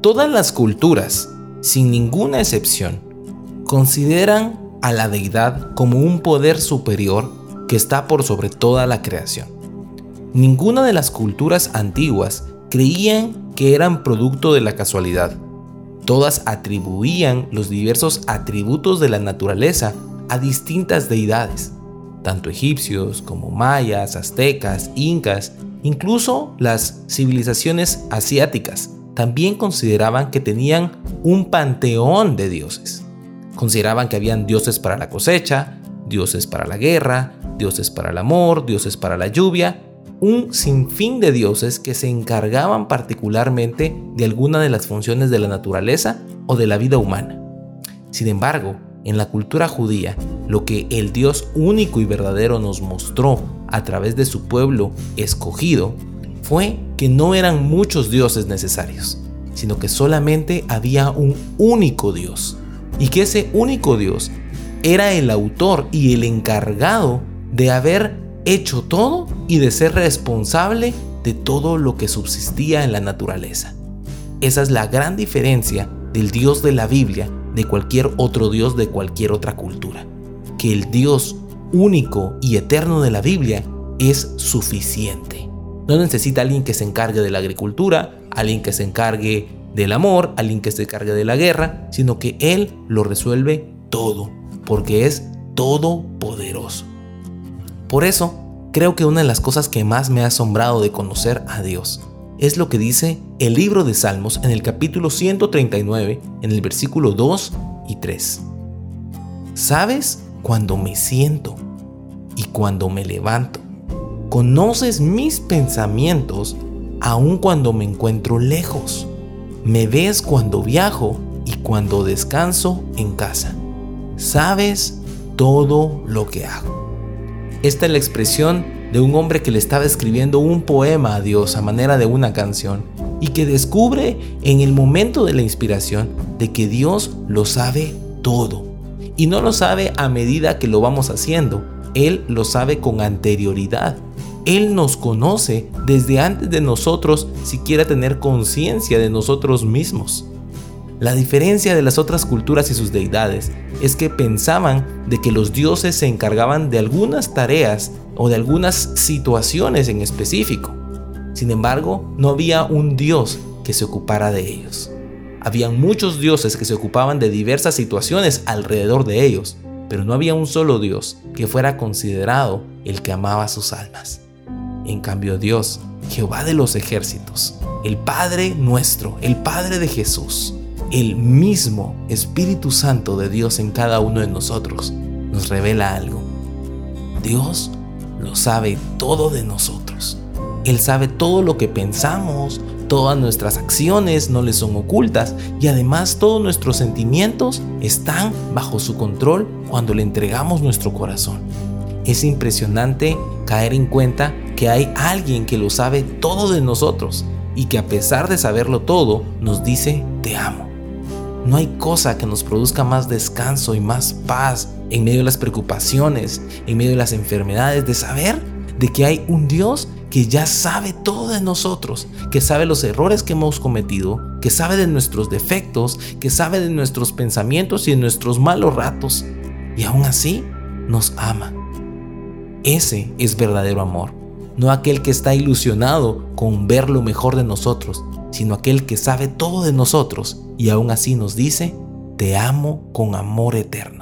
Todas las culturas, sin ninguna excepción, consideran a la deidad como un poder superior que está por sobre toda la creación. Ninguna de las culturas antiguas creían que eran producto de la casualidad. Todas atribuían los diversos atributos de la naturaleza a distintas deidades, tanto egipcios como mayas, aztecas, incas, incluso las civilizaciones asiáticas también consideraban que tenían un panteón de dioses. Consideraban que habían dioses para la cosecha, dioses para la guerra, dioses para el amor, dioses para la lluvia, un sinfín de dioses que se encargaban particularmente de alguna de las funciones de la naturaleza o de la vida humana. Sin embargo, en la cultura judía, lo que el Dios único y verdadero nos mostró a través de su pueblo escogido fue que no eran muchos dioses necesarios, sino que solamente había un único Dios, y que ese único Dios era el autor y el encargado de haber hecho todo y de ser responsable de todo lo que subsistía en la naturaleza. Esa es la gran diferencia del Dios de la Biblia de cualquier otro Dios de cualquier otra cultura. Que el Dios único y eterno de la Biblia es suficiente. No necesita alguien que se encargue de la agricultura, alguien que se encargue del amor, alguien que se encargue de la guerra, sino que Él lo resuelve todo, porque es todopoderoso. Por eso, creo que una de las cosas que más me ha asombrado de conocer a Dios es lo que dice el libro de Salmos en el capítulo 139, en el versículo 2 y 3. Sabes cuando me siento y cuando me levanto. Conoces mis pensamientos aun cuando me encuentro lejos. Me ves cuando viajo y cuando descanso en casa. Sabes todo lo que hago. Esta es la expresión de un hombre que le estaba escribiendo un poema a Dios a manera de una canción y que descubre en el momento de la inspiración de que Dios lo sabe todo. Y no lo sabe a medida que lo vamos haciendo, Él lo sabe con anterioridad. Él nos conoce desde antes de nosotros siquiera tener conciencia de nosotros mismos. La diferencia de las otras culturas y sus deidades es que pensaban de que los dioses se encargaban de algunas tareas o de algunas situaciones en específico. Sin embargo, no había un dios que se ocupara de ellos. Habían muchos dioses que se ocupaban de diversas situaciones alrededor de ellos, pero no había un solo dios que fuera considerado el que amaba sus almas. En cambio Dios, Jehová de los ejércitos, el Padre nuestro, el Padre de Jesús, el mismo Espíritu Santo de Dios en cada uno de nosotros, nos revela algo. Dios lo sabe todo de nosotros. Él sabe todo lo que pensamos, todas nuestras acciones no le son ocultas y además todos nuestros sentimientos están bajo su control cuando le entregamos nuestro corazón. Es impresionante caer en cuenta que hay alguien que lo sabe todo de nosotros y que a pesar de saberlo todo nos dice te amo. No hay cosa que nos produzca más descanso y más paz en medio de las preocupaciones, en medio de las enfermedades, de saber de que hay un Dios que ya sabe todo de nosotros, que sabe los errores que hemos cometido, que sabe de nuestros defectos, que sabe de nuestros pensamientos y de nuestros malos ratos, y aún así nos ama. Ese es verdadero amor, no aquel que está ilusionado con ver lo mejor de nosotros, sino aquel que sabe todo de nosotros y aún así nos dice, te amo con amor eterno.